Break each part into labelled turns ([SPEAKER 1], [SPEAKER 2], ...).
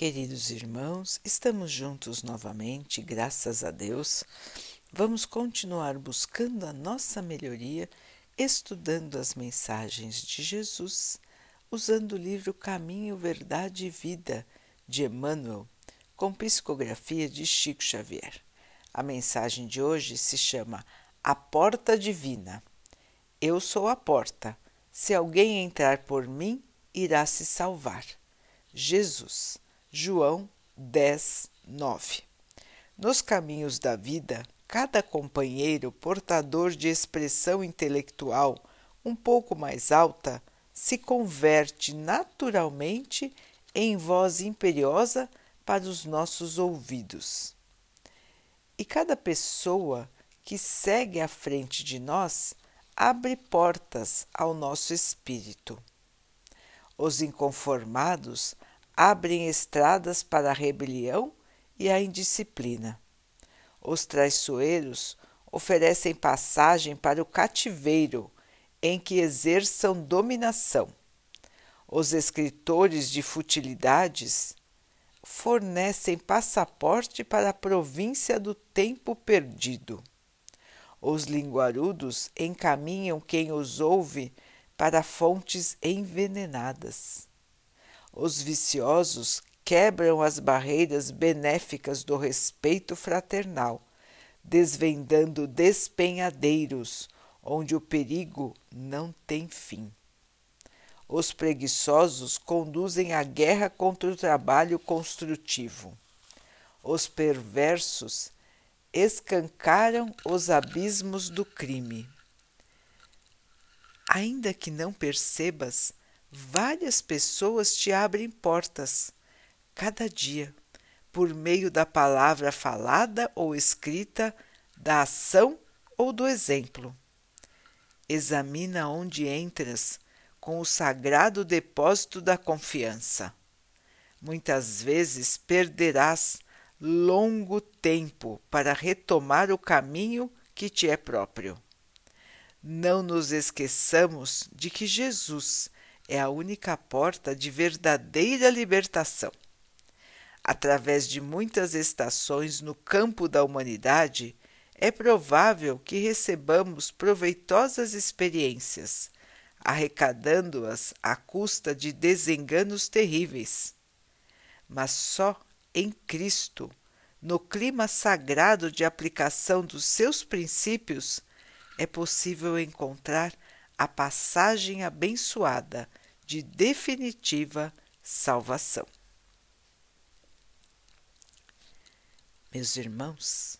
[SPEAKER 1] Queridos irmãos, estamos juntos novamente, graças a Deus. Vamos continuar buscando a nossa melhoria, estudando as mensagens de Jesus, usando o livro Caminho, Verdade e Vida de Emmanuel, com psicografia de Chico Xavier. A mensagem de hoje se chama A Porta Divina. Eu sou a porta. Se alguém entrar por mim, irá se salvar. Jesus. João 10, 9. Nos caminhos da vida, cada companheiro portador de expressão intelectual um pouco mais alta se converte naturalmente em voz imperiosa para os nossos ouvidos. E cada pessoa que segue à frente de nós abre portas ao nosso espírito. Os inconformados abrem estradas para a rebelião e a indisciplina. Os traiçoeiros oferecem passagem para o cativeiro em que exerçam dominação. Os escritores de futilidades fornecem passaporte para a província do tempo perdido. Os linguarudos encaminham quem os ouve para fontes envenenadas. Os viciosos quebram as barreiras benéficas do respeito fraternal, desvendando despenhadeiros onde o perigo não tem fim. Os preguiçosos conduzem a guerra contra o trabalho construtivo. Os perversos escancaram os abismos do crime. Ainda que não percebas, várias pessoas te abrem portas, cada dia, por meio da palavra falada ou escrita, da ação ou do exemplo. Examina onde entras com o sagrado depósito da confiança. Muitas vezes perderás longo tempo para retomar o caminho que te é próprio. Não nos esqueçamos de que Jesus é a única porta de verdadeira libertação. Através de muitas estações no campo da humanidade, é provável que recebamos proveitosas experiências, arrecadando-as à custa de desenganos terríveis. Mas só em Cristo, no clima sagrado de aplicação dos seus princípios, é possível encontrar a passagem abençoada de definitiva salvação. Meus irmãos,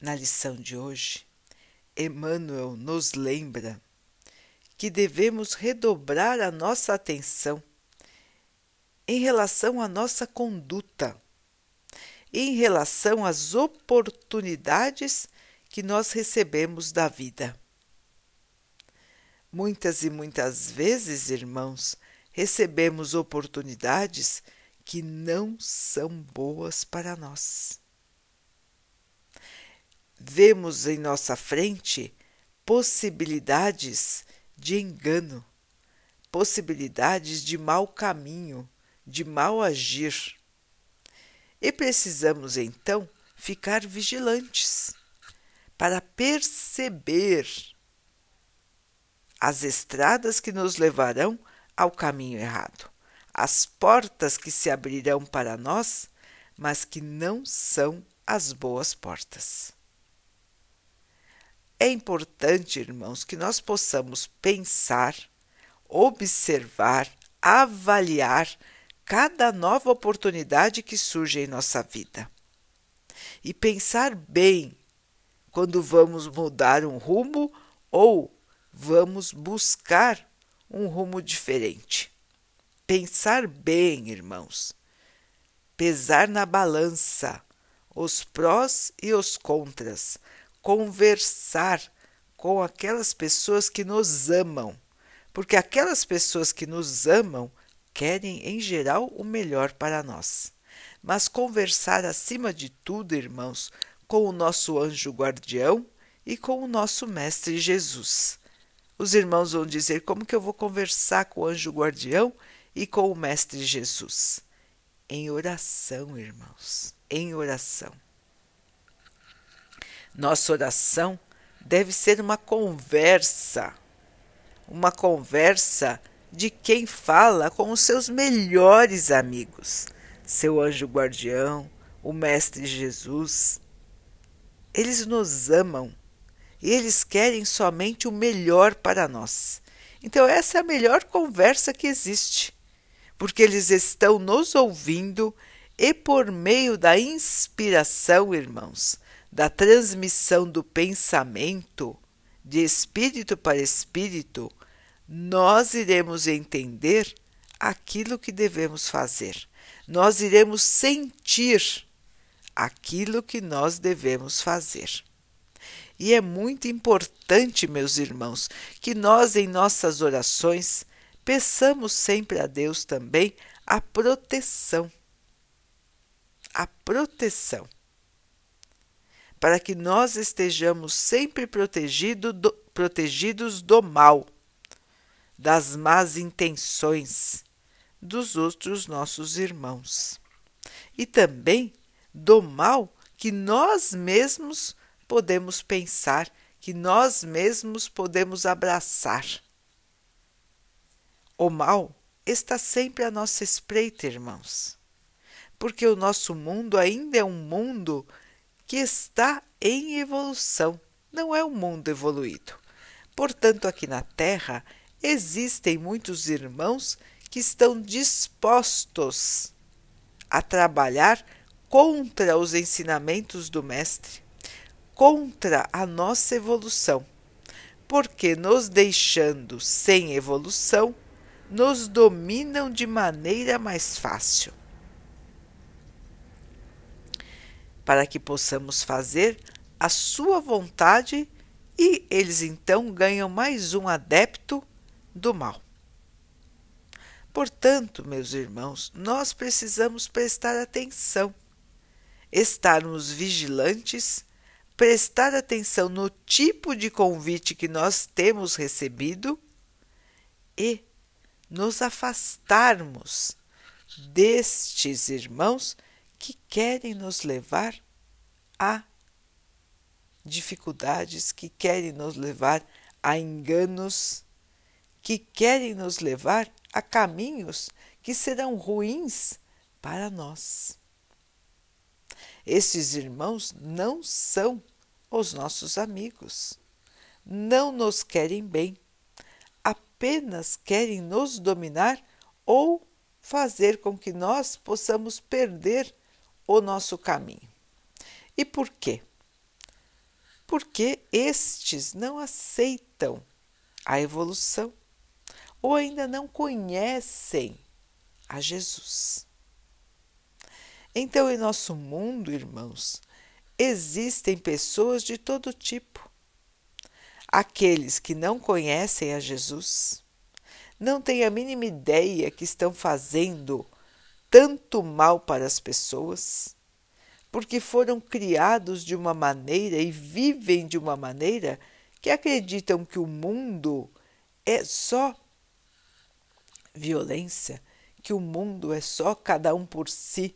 [SPEAKER 1] na lição de hoje, Emmanuel nos lembra que devemos redobrar a nossa atenção em relação à nossa conduta, em relação às oportunidades que nós recebemos da vida. Muitas e muitas vezes, irmãos, recebemos oportunidades que não são boas para nós. Vemos em nossa frente possibilidades de engano, possibilidades de mau caminho, de mal agir. E precisamos então ficar vigilantes para perceber as estradas que nos levarão ao caminho errado, as portas que se abrirão para nós, mas que não são as boas portas. É importante, irmãos, que nós possamos pensar, observar, avaliar cada nova oportunidade que surge em nossa vida. E pensar bem quando vamos mudar um rumo ou vamos buscar um rumo diferente. Pensar bem, irmãos. Pesar na balança os prós e os contras. Conversar com aquelas pessoas que nos amam, porque aquelas pessoas que nos amam querem, em geral, o melhor para nós. Mas conversar acima de tudo, irmãos, com o nosso anjo guardião e com o nosso Mestre Jesus os irmãos vão dizer: como que eu vou conversar com o anjo guardião e com o Mestre Jesus? em oração, irmãos, em oração. Nossa oração deve ser uma conversa, uma conversa de quem fala com os seus melhores amigos, seu anjo guardião, o Mestre Jesus. Eles nos amam eles querem somente o melhor para nós. Então, essa é a melhor conversa que existe, porque eles estão nos ouvindo e, por meio da inspiração, irmãos, da transmissão do pensamento, de espírito para espírito, nós iremos entender aquilo que devemos fazer. Nós iremos sentir aquilo que nós devemos fazer. E é muito importante, meus irmãos, que nós, em nossas orações, peçamos sempre a Deus também a proteção. A proteção. Para que nós estejamos sempre protegido do, protegidos do mal, das más intenções dos outros nossos irmãos. E também do mal que nós mesmos podemos pensar, que nós mesmos podemos abraçar. O mal está sempre à nossa espreita, irmãos, porque o nosso mundo ainda é um mundo que está em evolução, não é um mundo evoluído. Portanto, aqui na Terra existem muitos irmãos que estão dispostos a trabalhar contra os ensinamentos do Mestre, contra a nossa evolução, porque nos deixando sem evolução, nos dominam de maneira mais fácil. Para que possamos fazer a sua vontade e eles então ganham mais um adepto do mal. Portanto, meus irmãos, nós precisamos prestar atenção, estarmos vigilantes prestar atenção no tipo de convite que nós temos recebido e nos afastarmos destes irmãos que querem nos levar a dificuldades, que querem nos levar a enganos, que querem nos levar a caminhos que serão ruins para nós. Estes irmãos não são os nossos amigos, não nos querem bem, apenas querem nos dominar ou fazer com que nós possamos perder o nosso caminho. E por quê? Porque estes não aceitam a evolução ou ainda não conhecem a Jesus. Então, em nosso mundo, irmãos, existem pessoas de todo tipo. Aqueles que não conhecem a Jesus, não têm a mínima ideia que estão fazendo tanto mal para as pessoas, porque foram criados de uma maneira e vivem de uma maneira que acreditam que o mundo é só violência, que o mundo é só cada um por si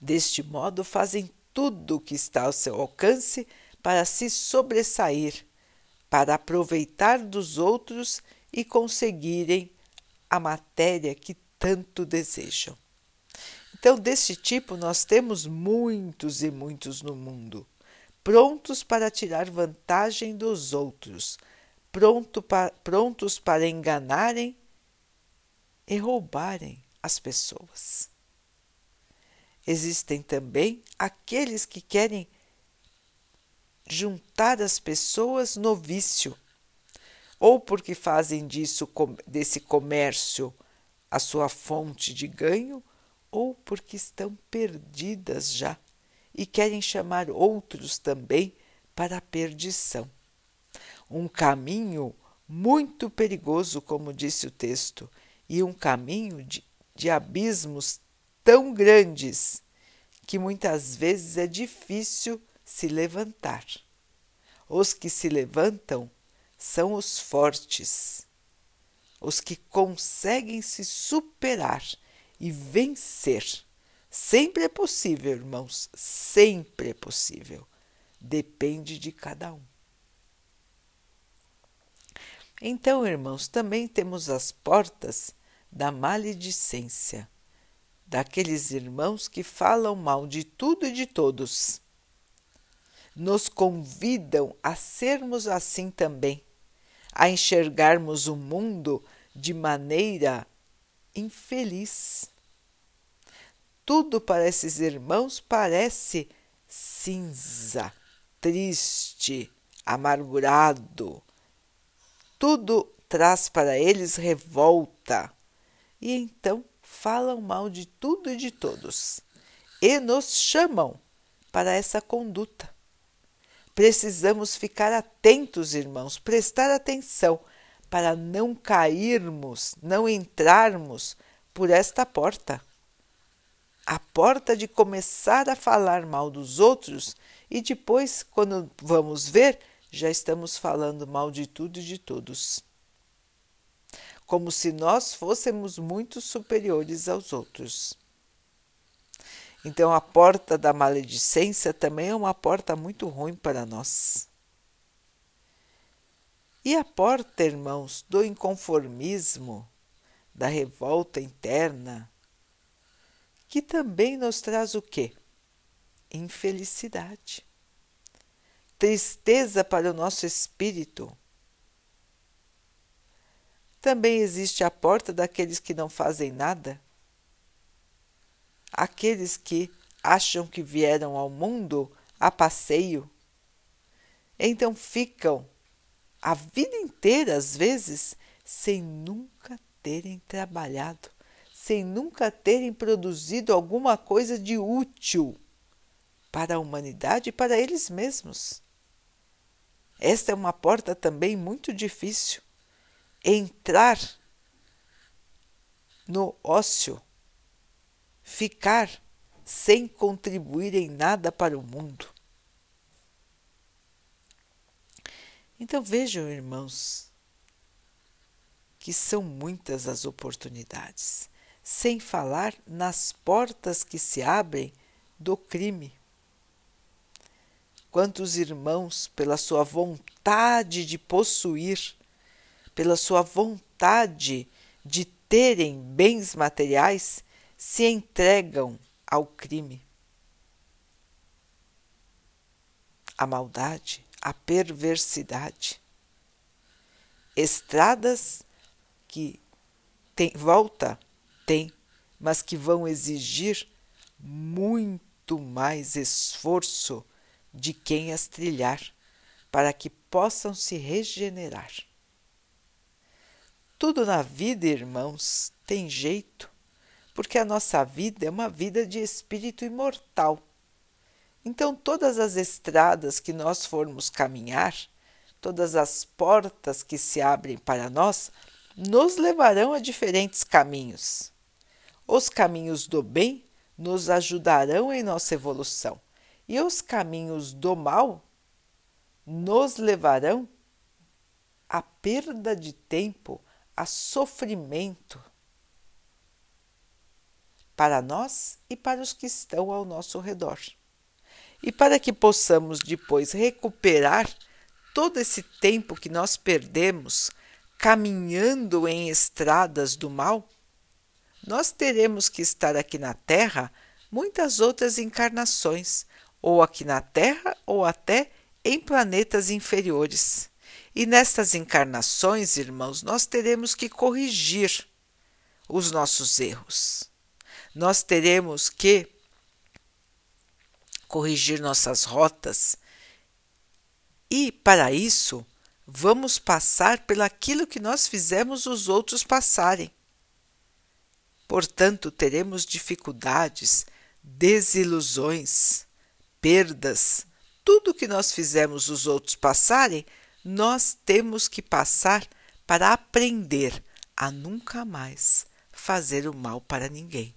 [SPEAKER 1] Deste modo, fazem tudo o que está ao seu alcance para se sobressair, para aproveitar dos outros e conseguirem a matéria que tanto desejam. Então, deste tipo, nós temos muitos e muitos no mundo, prontos para tirar vantagem dos outros, pronto pa, prontos para enganarem e roubarem as pessoas. Existem também aqueles que querem juntar as pessoas no vício, ou porque fazem disso desse comércio a sua fonte de ganho, ou porque estão perdidas já e querem chamar outros também para a perdição. Um caminho muito perigoso, como disse o texto, e um caminho de, de abismos tão grandes que muitas vezes é difícil se levantar. Os que se levantam são os fortes, os que conseguem se superar e vencer. Sempre é possível, irmãos, sempre é possível. Depende de cada um. Então, irmãos, também temos as portas da maledicência, daqueles irmãos que falam mal de tudo e de todos. Nos convidam a sermos assim também, a enxergarmos o mundo de maneira infeliz. Tudo para esses irmãos parece cinza, triste, amargurado. Tudo traz para eles revolta. E então falam mal de tudo e de todos e nos chamam para essa conduta. Precisamos ficar atentos, irmãos, prestar atenção para não cairmos, não entrarmos por esta porta. A porta de começar a falar mal dos outros e depois, quando vamos ver, já estamos falando mal de tudo e de todos. Como se nós fôssemos muito superiores aos outros. Então, a porta da maledicência também é uma porta muito ruim para nós. E a porta, irmãos, do inconformismo, da revolta interna, que também nos traz o quê? Infelicidade, tristeza para o nosso espírito. Também existe a porta daqueles que não fazem nada, aqueles que acham que vieram ao mundo a passeio, então ficam a vida inteira, às vezes, sem nunca terem trabalhado, sem nunca terem produzido alguma coisa de útil para a humanidade e para eles mesmos. Esta é uma porta também muito difícil. Entrar no ócio, ficar sem contribuir em nada para o mundo. Então vejam, irmãos, que são muitas as oportunidades, sem falar nas portas que se abrem do crime. Quantos irmãos, pela sua vontade de possuir, pela sua vontade de terem bens materiais, se entregam ao crime. A maldade a perversidade. Estradas que tem volta, tem, mas que vão exigir muito mais esforço de quem as trilhar para que possam se regenerar. Tudo na vida, irmãos, tem jeito, porque a nossa vida é uma vida de espírito imortal então, todas as estradas que nós formos caminhar, todas as portas que se abrem para nós, nos levarão a diferentes caminhos. Os caminhos do bem nos ajudarão em nossa evolução, e os caminhos do mal nos levarão à perda de tempo, a sofrimento para nós e para os que estão ao nosso redor. E para que possamos depois recuperar todo esse tempo que nós perdemos caminhando em estradas do mal, nós teremos que estar aqui na Terra muitas outras encarnações, ou aqui na Terra ou até em planetas inferiores. E nestas encarnações, irmãos, nós teremos que corrigir os nossos erros. Nós teremos que corrigir nossas rotas. E, para isso, vamos passar pelaquilo que nós fizemos os outros passarem. Portanto, teremos dificuldades, desilusões, perdas, tudo que nós fizemos os outros passarem, nós temos que passar para aprender a nunca mais fazer o mal para ninguém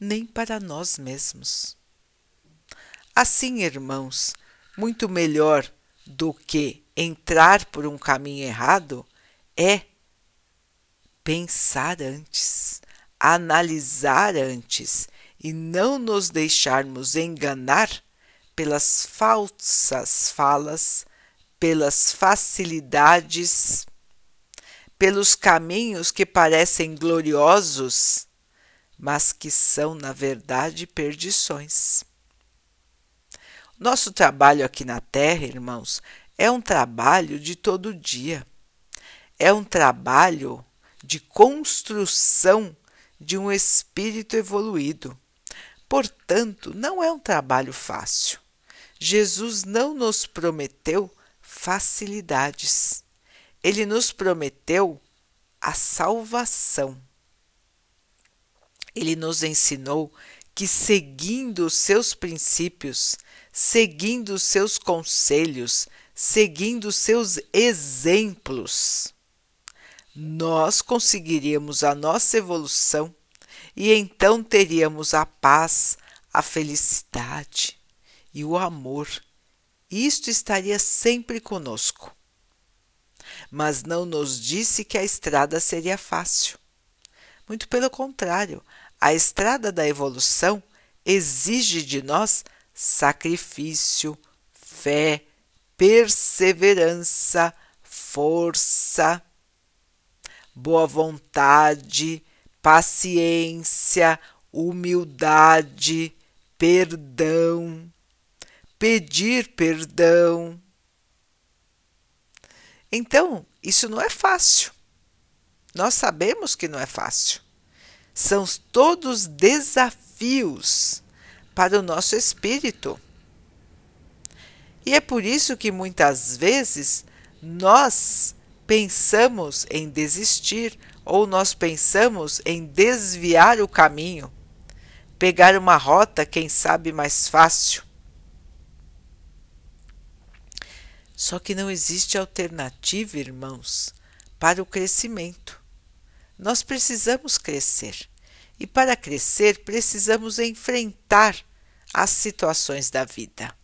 [SPEAKER 1] nem para nós mesmos. Assim, irmãos, muito melhor do que entrar por um caminho errado é pensar antes, analisar antes e não nos deixarmos enganar pelas falsas falas, pelas facilidades, pelos caminhos que parecem gloriosos, mas que são, na verdade, perdições. Nosso trabalho aqui na Terra, irmãos, é um trabalho de todo dia. É um trabalho de construção de um espírito evoluído. Portanto, não é um trabalho fácil. Jesus não nos prometeu facilidades. Ele nos prometeu a salvação. Ele nos ensinou que, seguindo os seus princípios, seguindo os seus conselhos, seguindo os seus exemplos, nós conseguiríamos a nossa evolução e então teríamos a paz, a felicidade e o amor. Isto estaria sempre conosco. Mas não nos disse que a estrada seria fácil. Muito pelo contrário, a estrada da evolução exige de nós sacrifício, fé, perseverança, força, boa vontade, paciência, humildade, perdão, pedir perdão. Então, isso não é fácil. Nós sabemos que não é fácil. São todos desafios para o nosso espírito. E é por isso que muitas vezes nós pensamos em desistir ou nós pensamos em desviar o caminho, pegar uma rota, quem sabe, mais fácil. Só que não existe alternativa, irmãos, para o crescimento. Nós precisamos crescer. E para crescer, precisamos enfrentar as situações da vida.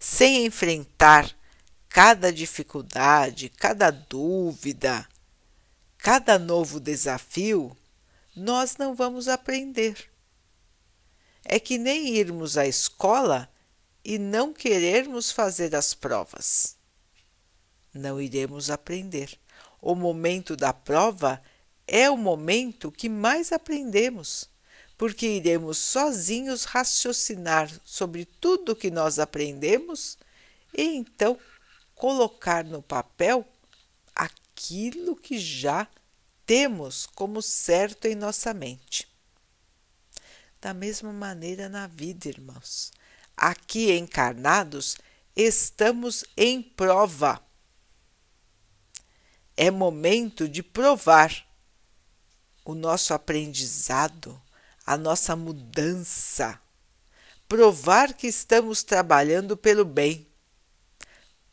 [SPEAKER 1] Sem enfrentar cada dificuldade, cada dúvida, cada novo desafio, nós não vamos aprender. É que nem irmos à escola e não querermos fazer as provas. Não iremos aprender. O momento da prova é o momento que mais aprendemos, porque iremos sozinhos raciocinar sobre tudo o que nós aprendemos e então colocar no papel aquilo que já temos como certo em nossa mente. Da mesma maneira na vida, irmãos. Aqui encarnados, estamos em prova. É momento de provar o nosso aprendizado, a nossa mudança, provar que estamos trabalhando pelo bem,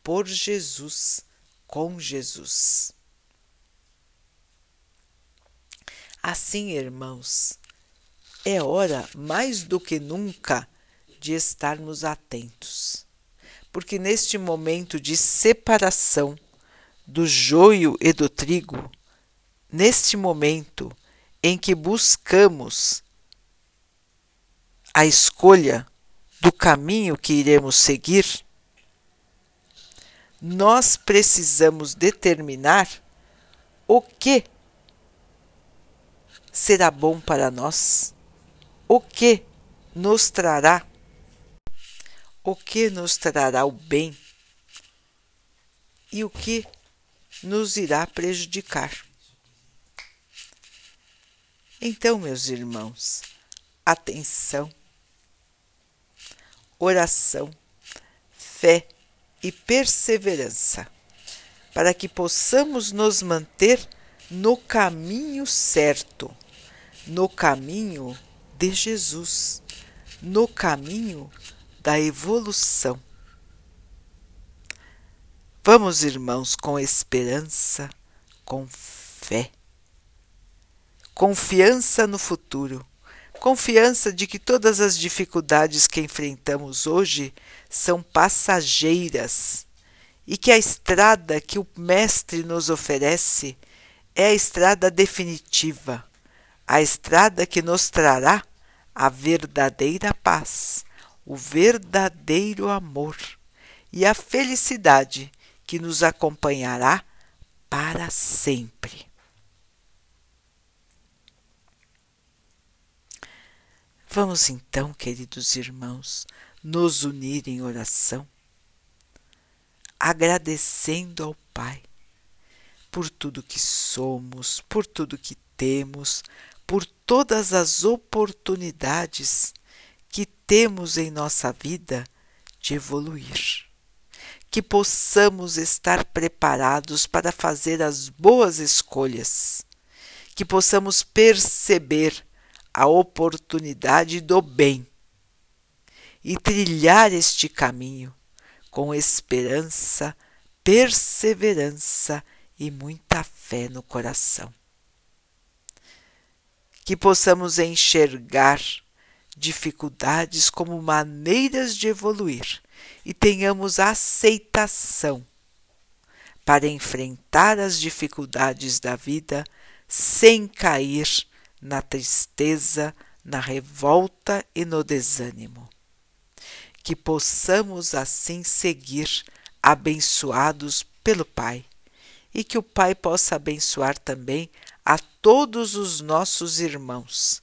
[SPEAKER 1] por Jesus, com Jesus. Assim, irmãos, é hora mais do que nunca de estarmos atentos, porque neste momento de separação do joio e do trigo, neste momento em que buscamos a escolha do caminho que iremos seguir, nós precisamos determinar o que será bom para nós, o que nos trará, o que nos trará o bem e o que nos irá prejudicar. Então, meus irmãos, atenção, oração, fé e perseverança, para que possamos nos manter no caminho certo, no caminho de Jesus, no caminho da evolução. Vamos, irmãos, com esperança, com fé. Confiança no futuro, confiança de que todas as dificuldades que enfrentamos hoje são passageiras e que a estrada que o Mestre nos oferece é a estrada definitiva, a estrada que nos trará a verdadeira paz, o verdadeiro amor e a felicidade que nos acompanhará para sempre. Vamos então, queridos irmãos, nos unir em oração, agradecendo ao Pai por tudo que somos, por tudo que temos, por todas as oportunidades que temos em nossa vida de evoluir. Que possamos estar preparados para fazer as boas escolhas, que possamos perceber a oportunidade do bem e trilhar este caminho com esperança, perseverança e muita fé no coração. Que possamos enxergar dificuldades como maneiras de evoluir e tenhamos aceitação para enfrentar as dificuldades da vida sem cair na tristeza, na revolta e no desânimo. Que possamos assim seguir abençoados pelo Pai e que o Pai possa abençoar também a todos os nossos irmãos.